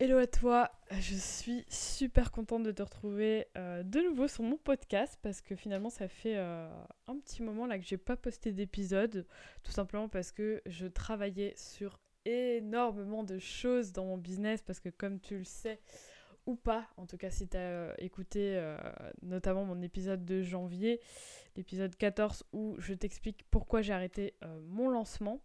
Hello à toi, je suis super contente de te retrouver euh, de nouveau sur mon podcast parce que finalement ça fait euh, un petit moment là que j'ai pas posté d'épisode, tout simplement parce que je travaillais sur énormément de choses dans mon business parce que comme tu le sais ou pas, en tout cas si tu as euh, écouté notamment mon épisode de janvier, l'épisode 14 où je t'explique pourquoi j'ai arrêté mon lancement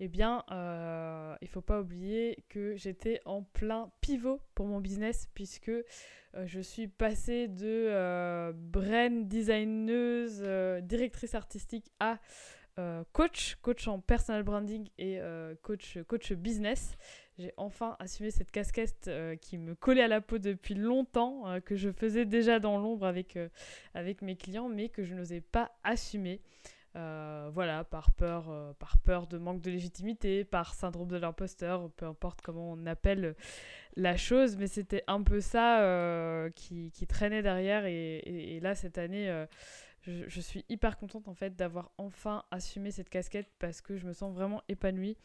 eh bien, euh, il ne faut pas oublier que j'étais en plein pivot pour mon business puisque euh, je suis passée de euh, brand designeuse, directrice artistique à coach, coach en personal branding et coach, coach business. J'ai enfin assumé cette casquette qui me collait à la peau depuis longtemps, que je faisais déjà dans l'ombre avec, avec mes clients, mais que je n'osais pas assumer. Euh, voilà, par peur, euh, par peur de manque de légitimité, par syndrome de l'imposteur, peu importe comment on appelle la chose, mais c'était un peu ça euh, qui, traînait derrière. Et, là, cette année, je, suis hyper contente en fait d'avoir enfin assumé cette casquette parce que je me sens vraiment épanouie.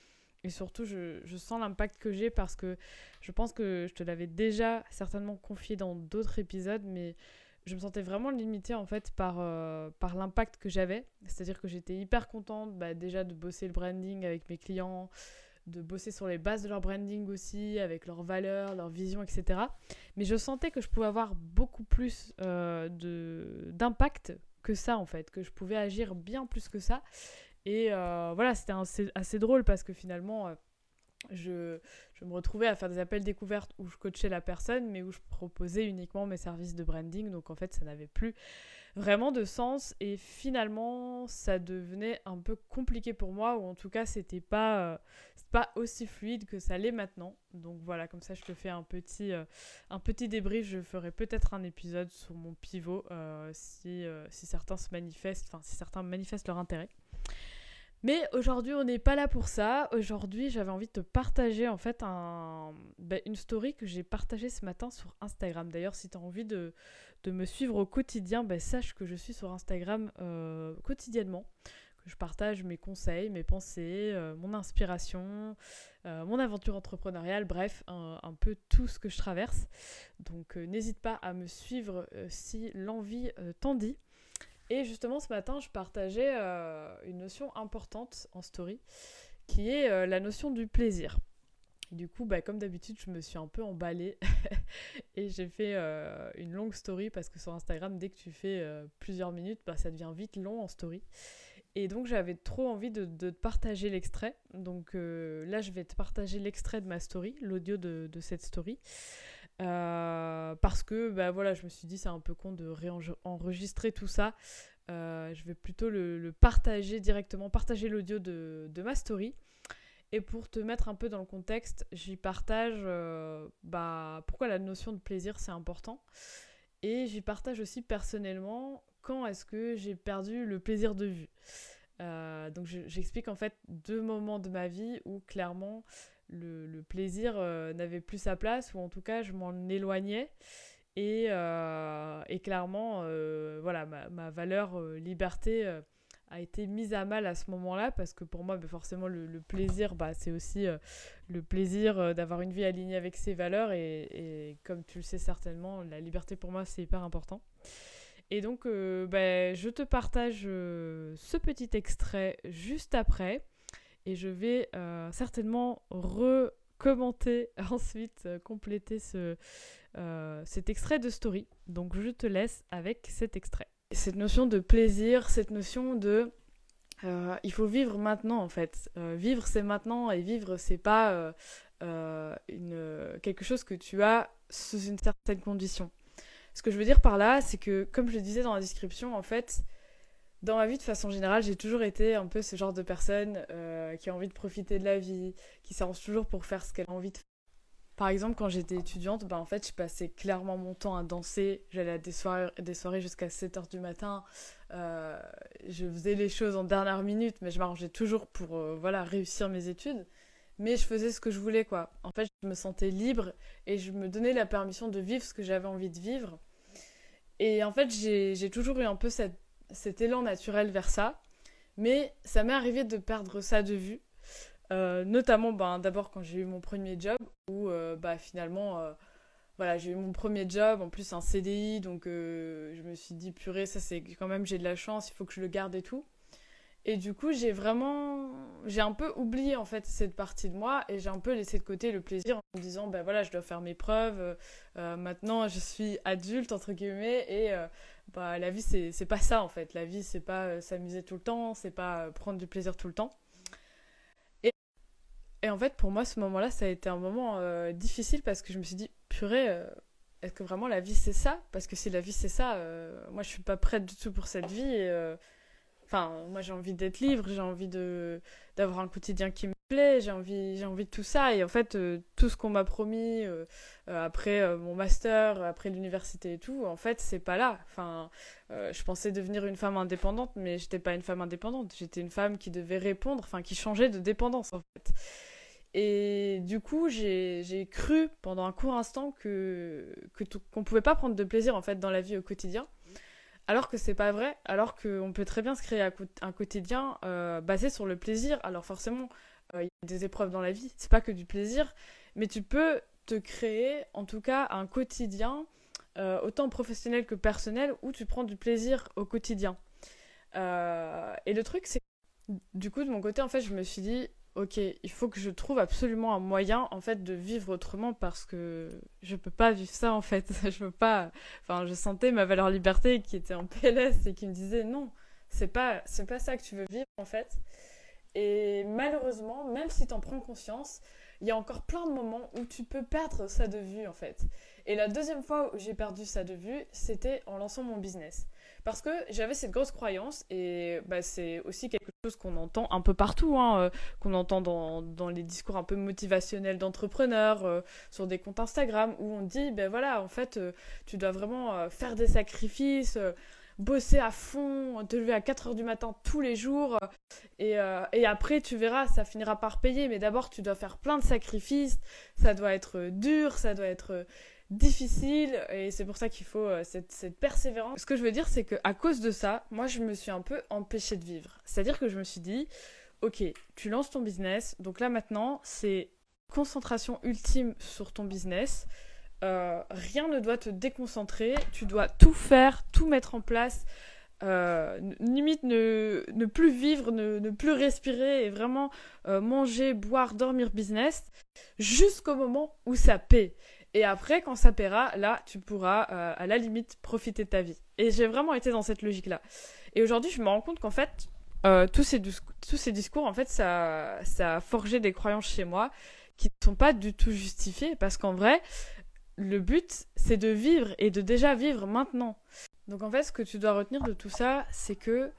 Et surtout, je, je sens l'impact que j'ai parce que je pense que je te l'avais déjà certainement confié dans d'autres épisodes, mais je me sentais vraiment limitée en fait par, euh, par l'impact que j'avais. C'est-à-dire que j'étais hyper contente bah, déjà de bosser le branding avec mes clients, de bosser sur les bases de leur branding aussi, avec leurs valeurs, leurs visions, etc. Mais je sentais que je pouvais avoir beaucoup plus euh, d'impact que ça en fait, que je pouvais agir bien plus que ça. Et euh, voilà, c'était assez, drôle parce que finalement je, je, me retrouvais à faire des appels découvertes où je coachais la personne, mais où je proposais uniquement mes services de branding. Donc en fait, ça n'avait plus vraiment de sens. Et finalement, ça devenait un peu compliqué pour moi, ou en tout cas, c'était pas, euh, pas aussi fluide que ça l'est maintenant. Donc voilà, comme ça, je te fais un petit, euh, un petit débrief. Je ferai peut-être un épisode sur mon pivot euh, si, si certains se manifestent, enfin, si certains manifestent leur intérêt. Mais aujourd'hui, on n'est pas là pour ça. Aujourd'hui, j'avais envie de te partager en fait ben, une story que j'ai partagée ce matin sur Instagram. D'ailleurs, si tu as envie de, de, me suivre au quotidien, ben, sache que je suis sur Instagram euh, quotidiennement. Que je partage mes conseils, mes pensées, euh, mon inspiration, euh, mon aventure entrepreneuriale, bref, un, un, peu tout ce que je traverse. Donc n'hésite pas à me suivre si l'envie t'en dit. Et justement, ce matin, je partageais euh, une notion importante en story, qui est euh, la notion du plaisir. du coup, bah, comme d'habitude, je me suis un peu emballée et j'ai fait euh, une longue story parce que sur Instagram, dès que tu fais plusieurs minutes, bah, ça devient vite long en story. Et donc j'avais trop envie de, de partager l'extrait. Donc là, je vais te partager l'extrait de ma story, l'audio de, de, cette story. Euh, parce que bah, voilà, je me suis dit c'est un peu con de réenregistrer tout ça. Euh, je vais plutôt le, partager directement, partager l'audio de, de, ma story. Et pour te mettre un peu dans le contexte, j'y partage euh, bah, pourquoi la notion de plaisir c'est important. Et j'y partage aussi personnellement quand est-ce que j'ai perdu le plaisir de vue. donc j'explique en fait deux moments de ma vie où clairement le, plaisir euh, n'avait plus sa place, ou en tout cas je m'en éloignais. Et, euh, clairement, euh, voilà, ma, valeur liberté a été mise à mal à ce moment-là, parce que pour moi, bah, forcément, le, plaisir, bah, c'est aussi le plaisir d'avoir une vie alignée avec ses valeurs, et, comme tu le sais certainement, la liberté pour moi, c'est hyper important. Et donc, bah, je te partage ce petit extrait juste après et je vais euh, certainement recommenter ensuite, euh, compléter ce, euh, cet extrait de story. Donc je te laisse avec cet extrait. Cette notion de plaisir, cette notion de il faut vivre maintenant en fait. vivre c'est maintenant et vivre c'est pas une, quelque chose que tu as sous une certaine condition. Ce que je veux dire par là, c'est que comme je le disais dans la description, en fait, dans ma vie, de façon générale, j'ai toujours été un peu ce genre de personne euh, qui a envie de profiter de la vie, qui s'arrange toujours pour faire ce qu'elle a envie de faire. Par exemple, quand j'étais étudiante, bah, en fait, je passais clairement mon temps à danser. J'allais à des soirées, des soirées jusqu'à 7h du matin. Euh, je faisais les choses en dernière minute, mais je m'arrangeais toujours pour euh, voilà, réussir mes études. Mais je faisais ce que je voulais, quoi. En fait, je me sentais libre et je me donnais la permission de vivre ce que j'avais envie de vivre. Et en fait, j'ai toujours eu un peu cette cet élan naturel vers ça. Mais ça m'est arrivé de perdre ça de vue. notamment, ben, d'abord quand j'ai eu mon premier job, où bah, finalement, voilà, j'ai eu mon premier job, en plus un CDI, donc je me suis dit, purée, ça c'est quand même, j'ai de la chance, il faut que je le garde et tout. Et du coup, j'ai vraiment. J'ai un peu oublié en fait cette partie de moi et j'ai un peu laissé de côté le plaisir en me disant ben voilà, je dois faire mes preuves. Euh, euh, maintenant, je suis adulte, entre guillemets, et euh, bah, la vie, c'est pas ça en fait. La vie, c'est pas s'amuser tout le temps, c'est pas prendre du plaisir tout le temps. Et, et en fait, pour moi, ce moment-là, ça a été un moment difficile parce que je me suis dit purée est-ce que vraiment la vie c'est ça? Parce que si la vie c'est ça, moi je suis pas prête du tout pour cette vie. Enfin, moi j'ai envie d'être libre, j'ai envie d'avoir un quotidien qui j'ai envie j'ai envie de tout ça et en fait euh, tout ce qu'on m'a promis euh, euh, après mon master, après l'université et tout, en fait, c'est pas là. Enfin, je pensais devenir une femme indépendante mais j'étais pas une femme indépendante, j'étais une femme qui devait répondre, enfin qui changeait de dépendance en fait. Et du coup, j'ai cru pendant un court instant que qu'on pouvait pas prendre de plaisir en fait dans la vie au quotidien alors que c'est pas vrai, alors qu'on peut très bien se créer un quotidien euh, basé sur le plaisir. Alors forcément, euh, il y a des épreuves dans la vie, c'est pas que du plaisir, mais tu peux te créer en tout cas un quotidien, euh, autant professionnel que personnel, où tu prends du plaisir au quotidien. et le truc, c'est du coup, de mon côté, en fait, je me suis dit, ok, il faut que je trouve absolument un moyen en fait de vivre autrement parce que je peux pas vivre ça en fait. je peux pas. Enfin, je sentais ma valeur liberté qui était en PLS et qui me disait non, c'est pas c'est pas ça que tu veux vivre en fait. Et malheureusement, même si tu en prends conscience, il y a encore plein de moments où tu peux perdre ça de vue en fait. Et la deuxième fois où j'ai perdu ça de vue, c'était en lançant mon business. Parce que j'avais cette grosse croyance, et bah, c'est aussi quelque chose qu'on entend un peu partout, hein, euh, qu'on entend dans, dans, les discours un peu motivationnels d'entrepreneurs, euh, sur des comptes Instagram, où on dit, ben voilà, en fait, euh, tu dois vraiment faire des sacrifices, bosser à fond, te lever à 4 heures du matin tous les jours, et, et après, tu verras, ça finira par payer, mais d'abord, tu dois faire plein de sacrifices, ça doit être dur, ça doit être difficile et c'est pour ça qu'il faut euh, cette, persévérance. Ce que je veux dire, c'est qu'à cause de ça, moi je me suis un peu empêchée de vivre. C'est-à-dire que je me suis dit, ok, tu lances ton business, donc là maintenant c'est concentration ultime sur ton business. Euh, rien ne doit te déconcentrer, tu dois tout faire, tout mettre en place. Euh, limite ne, ne, plus vivre, ne, ne, plus respirer et vraiment manger, boire, dormir business jusqu'au moment où ça paie. Et après, quand ça paiera, là, tu pourras, euh, à la limite, profiter de ta vie. Et j'ai vraiment été dans cette logique-là. Et aujourd'hui, je me rends compte qu'en fait, euh, tous, ces tous ces discours, en fait, ça, ça a forgé des croyances chez moi qui ne sont pas du tout justifiées. Parce qu'en vrai, le but, c'est de vivre et de déjà vivre maintenant. Donc en fait, ce que tu dois retenir de tout ça, c'est que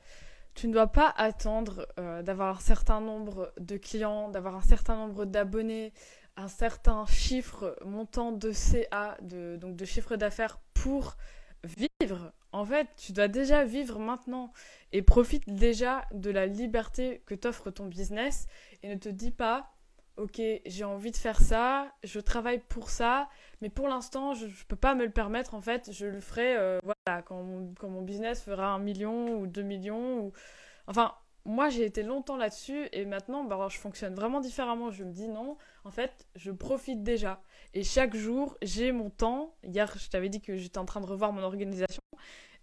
tu ne dois pas attendre euh, d'avoir un certain nombre de clients, d'avoir un certain nombre d'abonnés, un certain chiffre montant de CA, donc de chiffre d'affaires pour vivre. En fait, tu dois déjà vivre maintenant et profite déjà de la liberté que t'offre ton business et ne te dis pas ok, j'ai envie de faire ça, je travaille pour ça, mais pour l'instant, je ne peux pas me le permettre. En fait, je le ferai euh, voilà, quand mon, business fera un million ou deux millions. Ou... Enfin, moi, j'ai été longtemps là-dessus et maintenant, bah, je fonctionne vraiment différemment. Je me dis non, en fait, je profite déjà. Et chaque jour, j'ai mon temps. Hier, je t'avais dit que j'étais en train de revoir mon organisation.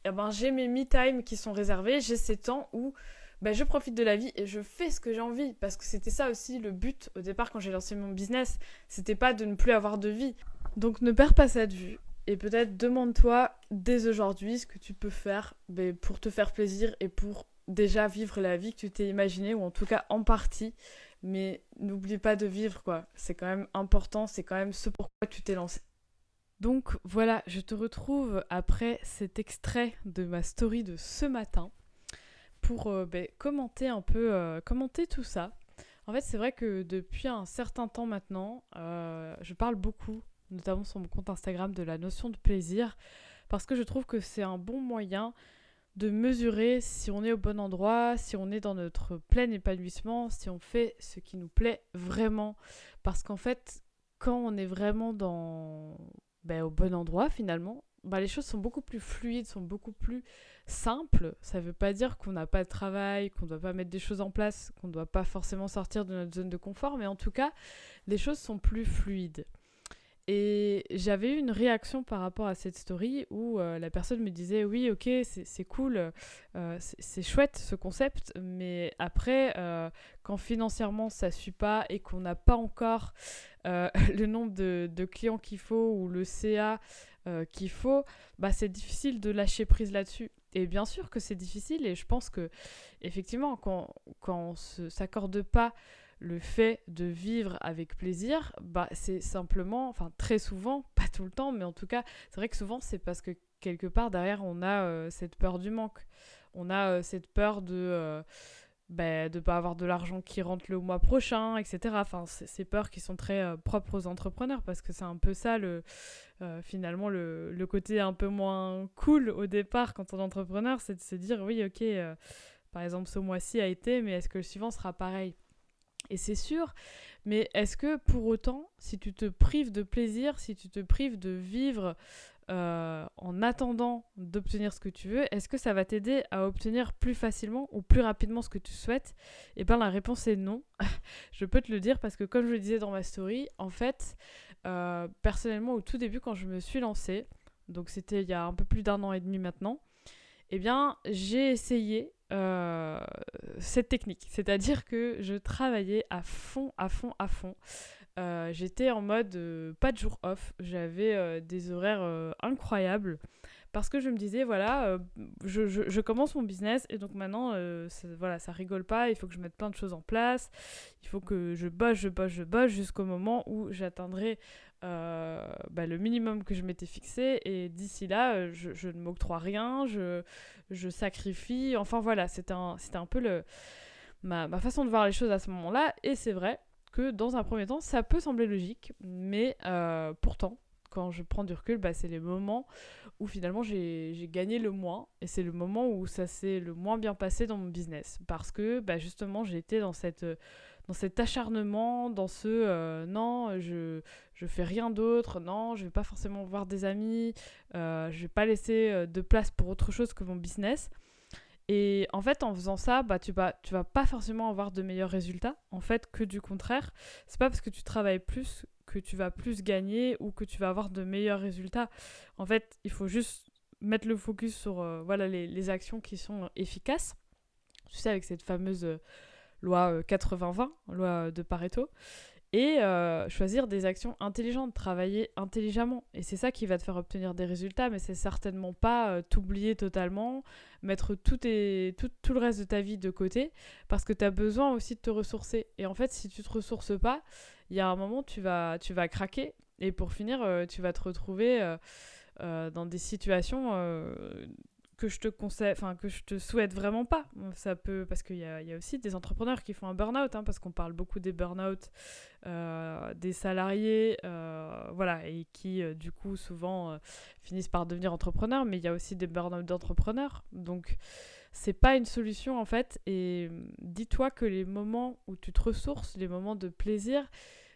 Et eh ben, j'ai mes me-time qui sont réservés. J'ai ces temps où bah, je profite de la vie et je fais ce que j'ai envie. Parce que c'était ça aussi le but au départ quand j'ai lancé mon business. C'était pas de ne plus avoir de vie. Donc ne perds pas ça de vue. Et peut-être demande-toi dès aujourd'hui ce que tu peux faire bah, pour te faire plaisir et pour déjà vivre la vie que tu t'es imaginée, ou en tout cas en partie. Mais n'oublie pas de vivre, quoi. C'est quand même important, c'est quand même ce pourquoi tu t'es lancé. Donc voilà, je te retrouve après cet extrait de ma story de ce matin euh, ben, commenter un peu, euh, commenter tout ça. En fait, c'est vrai que depuis un certain temps maintenant, euh, je parle beaucoup, notamment sur mon compte Instagram, de la notion de plaisir, parce que je trouve que c'est un bon moyen de mesurer si on est au bon endroit, si on est dans notre plein épanouissement, si on fait ce qui nous plaît vraiment. Parce qu'en fait, quand on est vraiment dans ben, au bon endroit finalement, bah, les choses sont beaucoup plus fluides, sont beaucoup plus simples. Ça ne veut pas dire qu'on n'a pas de travail, qu'on ne doit pas mettre des choses en place, qu'on ne doit pas forcément sortir de notre zone de confort, mais en tout cas, les choses sont plus fluides. Et j'avais eu une réaction par rapport à cette story où euh, la personne me disait oui ok c'est cool, euh, c'est chouette ce concept, mais après euh, quand financièrement ça suit pas et qu'on n'a pas encore le nombre de clients qu'il faut ou le CA qu'il faut, bah c'est difficile de lâcher prise là-dessus. Et bien sûr que c'est difficile et je pense que effectivement quand, quand on ne s'accorde pas le fait de vivre avec plaisir, bah, c'est simplement, enfin très souvent, pas tout le temps, mais en tout cas, c'est vrai que souvent c'est parce que quelque part derrière on a euh, cette peur du manque. On a euh, cette peur de bah, de pas avoir de l'argent qui rentre le mois prochain, etc. Enfin, ces peurs qui sont très euh, propres aux entrepreneurs parce que c'est un peu ça le finalement le, le, côté un peu moins cool au départ quand on est entrepreneur, c'est de se dire oui ok, par exemple ce mois-ci a été, mais est-ce que le suivant sera pareil? Et c'est sûr, mais est-ce que pour autant, si tu te prives de plaisir, si tu te prives de vivre euh, en attendant d'obtenir ce que tu veux, est-ce que ça va t'aider à obtenir plus facilement ou plus rapidement ce que tu souhaites? Et eh bien la réponse est non. je peux te le dire parce que comme je le disais dans ma story, en fait, euh, personnellement au tout début quand je me suis lancée, donc c'était il y a un peu plus d'un an et demi maintenant, eh bien j'ai essayé euh, cette technique. C'est-à-dire que je travaillais à fond, à fond, à fond. Euh, j'étais en mode euh, pas de jour off. J'avais des horaires incroyables. Parce que je me disais, voilà, je, je, commence mon business et donc maintenant, ça, voilà, ça rigole pas. Il faut que je mette plein de choses en place. Il faut que je bosse, je bosse, je bosse jusqu'au moment où j'atteindrai euh, bah, le minimum que je m'étais fixé et d'ici là euh, je, ne m'octroie rien je, je, sacrifie enfin voilà c'était un, un peu le, ma, ma, façon de voir les choses à ce moment là et c'est vrai que dans un premier temps ça peut sembler logique mais euh, pourtant quand je prends du recul bah, c'est les moments où finalement j'ai gagné le moins et c'est le moment où ça s'est le moins bien passé dans mon business parce que bah, justement j'étais dans cette dans cet acharnement, dans ce euh, non, je, je fais rien d'autre, non, je vais pas forcément voir des amis, euh, je vais pas laisser euh, de place pour autre chose que mon business. Et en fait, en faisant ça, bah, tu, vas, tu vas pas forcément avoir de meilleurs résultats. En fait, que du contraire. C'est pas parce que tu travailles plus que tu vas plus gagner ou que tu vas avoir de meilleurs résultats. En fait, il faut juste mettre le focus sur voilà, les, actions qui sont efficaces. Tu sais, avec cette fameuse loi 80-20, euh, loi de Pareto, et euh, choisir des actions intelligentes, travailler intelligemment. Et c'est ça qui va te faire obtenir des résultats, mais c'est certainement pas euh, t'oublier totalement, mettre tout, tout, tout, le reste de ta vie de côté, parce que tu as besoin aussi de te ressourcer. Et en fait, si tu te ressources pas, il y a un moment, tu vas, tu vas craquer, et pour finir, tu vas te retrouver... dans des situations que je te conseille, enfin que je te souhaite vraiment pas. Ça peut, parce qu'il y a, aussi des entrepreneurs qui font un burn-out, hein, parce qu'on parle beaucoup des burn-out euh, des salariés, euh, voilà, et qui euh, du coup souvent finissent par devenir entrepreneurs, mais il y a aussi des burn-out d'entrepreneurs. Donc c'est pas une solution en fait. Et dis-toi que les moments où tu te ressources, les moments de plaisir,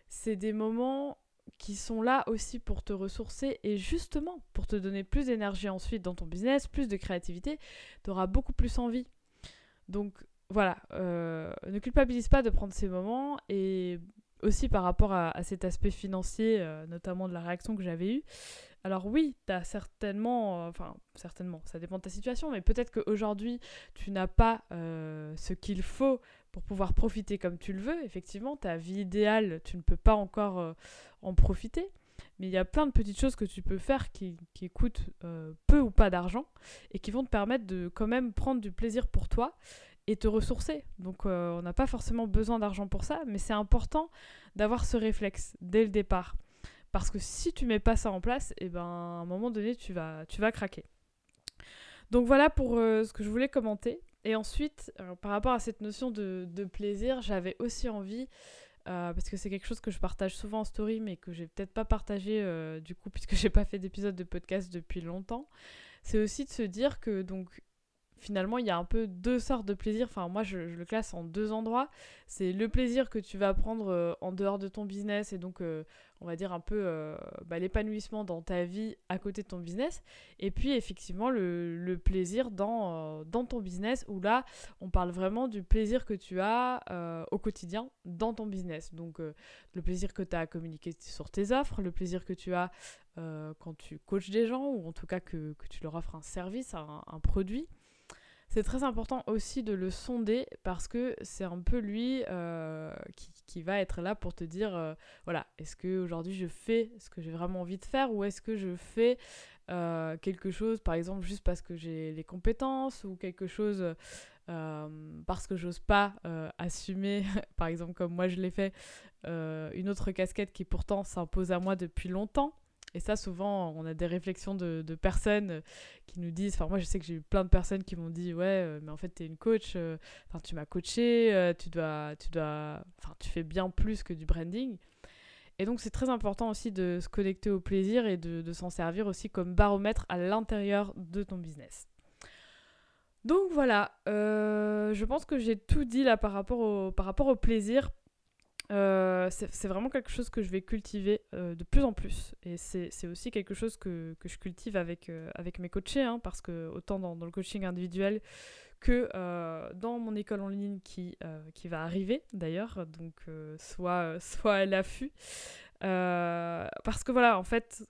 c'est des moments qui sont là aussi pour te ressourcer et justement pour te donner plus d'énergie ensuite dans ton business, plus de créativité, tu auras beaucoup plus envie. Donc voilà, euh, ne culpabilise pas de prendre ces moments et aussi par rapport à, cet aspect financier, euh, notamment de la réaction que j'avais eue. Alors oui, tu as certainement, euh, enfin certainement, ça dépend de ta situation, mais peut-être qu'aujourd'hui tu n'as pas ce qu'il faut pour pouvoir profiter comme tu le veux. Effectivement, ta vie idéale, tu ne peux pas encore euh, en profiter. Mais il y a plein de petites choses que tu peux faire qui, qui coûtent euh, peu ou pas d'argent et qui vont te permettre de quand même prendre du plaisir pour toi et te ressourcer. Donc euh, on n'a pas forcément besoin d'argent pour ça, mais c'est important d'avoir ce réflexe dès le départ. Parce que si tu mets pas ça en place, et eh ben, à un moment donné, tu vas, tu vas craquer. Donc voilà pour ce que je voulais commenter. Et ensuite, par rapport à cette notion de, plaisir, j'avais aussi envie, euh, parce que c'est quelque chose que je partage souvent en story, mais que j'ai peut-être pas partagé euh, du coup, puisque j'ai pas fait d'épisode de podcast depuis longtemps, c'est aussi de se dire que donc finalement, il y a un peu deux sortes de plaisir. Enfin, moi, je, le classe en deux endroits. C'est le plaisir que tu vas prendre euh, en dehors de ton business et donc on va dire un peu euh, bah, l'épanouissement dans ta vie à côté de ton business. Et puis effectivement le, plaisir dans, euh, dans ton business où là on parle vraiment du plaisir que tu as euh, au quotidien dans ton business. Donc le plaisir que tu as à communiquer sur tes offres le plaisir que tu as quand tu coaches des gens ou en tout cas que, tu leur offres un service un produit c'est très important aussi de le sonder parce que c'est un peu lui euh, qui, va être là pour te dire euh, voilà, est-ce que aujourd'hui je fais ce que j'ai vraiment envie de faire ou est-ce que je fais euh, quelque chose par exemple juste parce que j'ai les compétences ou quelque chose parce que j'ose pas assumer, par exemple comme moi je l'ai fait, une autre casquette qui pourtant s'impose à moi depuis longtemps et ça, souvent, on a des réflexions de, personnes euh, qui nous disent, enfin moi je sais que j'ai eu plein de personnes qui m'ont dit, ouais, euh, mais en fait tu es une coach, euh, tu m'as coaché, tu dois, tu fais bien plus que du branding. Et donc c'est très important aussi de se connecter au plaisir et de, s'en servir aussi comme baromètre à l'intérieur de ton business. Donc voilà, je pense que j'ai tout dit là par rapport au, par rapport au plaisir. Euh, c'est vraiment quelque chose que je vais cultiver euh, de plus en plus. Et c'est aussi quelque chose que, que je cultive avec, euh, avec mes coachés, hein, parce que autant dans, le coaching individuel que dans mon école en ligne qui, qui va arriver d'ailleurs, donc soit, soit à l'affût. parce que voilà, en fait,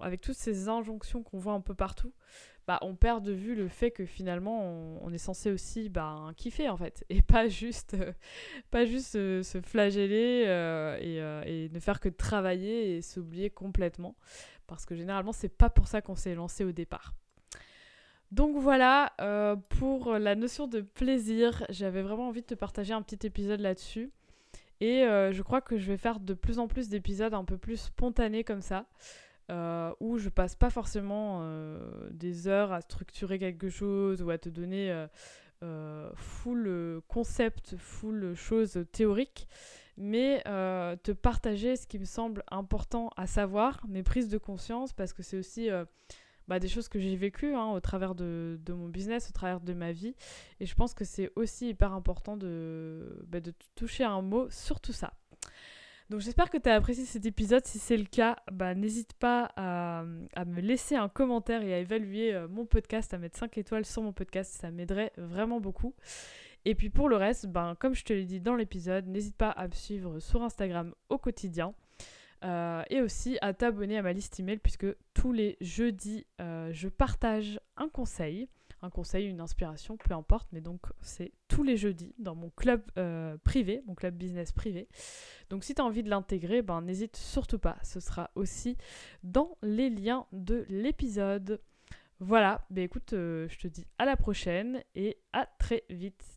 avec toutes ces injonctions qu'on voit un peu partout, bah, on perd de vue le fait que finalement on, est censé aussi bah, kiffer en fait et pas juste euh, pas juste euh, se flageller euh, et, ne faire que travailler et s'oublier complètement parce que généralement c'est pas pour ça qu'on s'est lancé au départ. Donc voilà pour la notion de plaisir, j'avais vraiment envie de te partager un petit épisode là-dessus. Et je crois que je vais faire de plus en plus d'épisodes un peu plus spontanés comme ça. Euh, où je passe pas forcément euh, des heures à structurer quelque chose ou à te donner euh, full concept, full choses théoriques, mais te partager ce qui me semble important à savoir, mes prises de conscience, parce que c'est aussi bah, des choses que j'ai vécues hein, au travers de, de, mon business, au travers de ma vie, et je pense que c'est aussi hyper important de, bah, de toucher un mot sur tout ça. Donc j'espère que tu as apprécié cet épisode. Si c'est le cas, bah, n'hésite pas à, me laisser un commentaire et à évaluer euh, mon podcast, à mettre 5 étoiles sur mon podcast. Ça m'aiderait vraiment beaucoup. Et puis pour le reste, ben, comme je te l'ai dit dans l'épisode, n'hésite pas à me suivre sur Instagram au quotidien. Euh, et aussi à t'abonner à ma liste email puisque tous les jeudis, euh, je partage un conseil un conseil, une inspiration, peu importe, mais donc c'est tous les jeudis dans mon club euh, privé, mon club business privé. Donc si tu as envie de l'intégrer, ben n'hésite surtout pas, ce sera aussi dans les liens de l'épisode. Voilà, ben écoute, euh, je te dis à la prochaine et à très vite.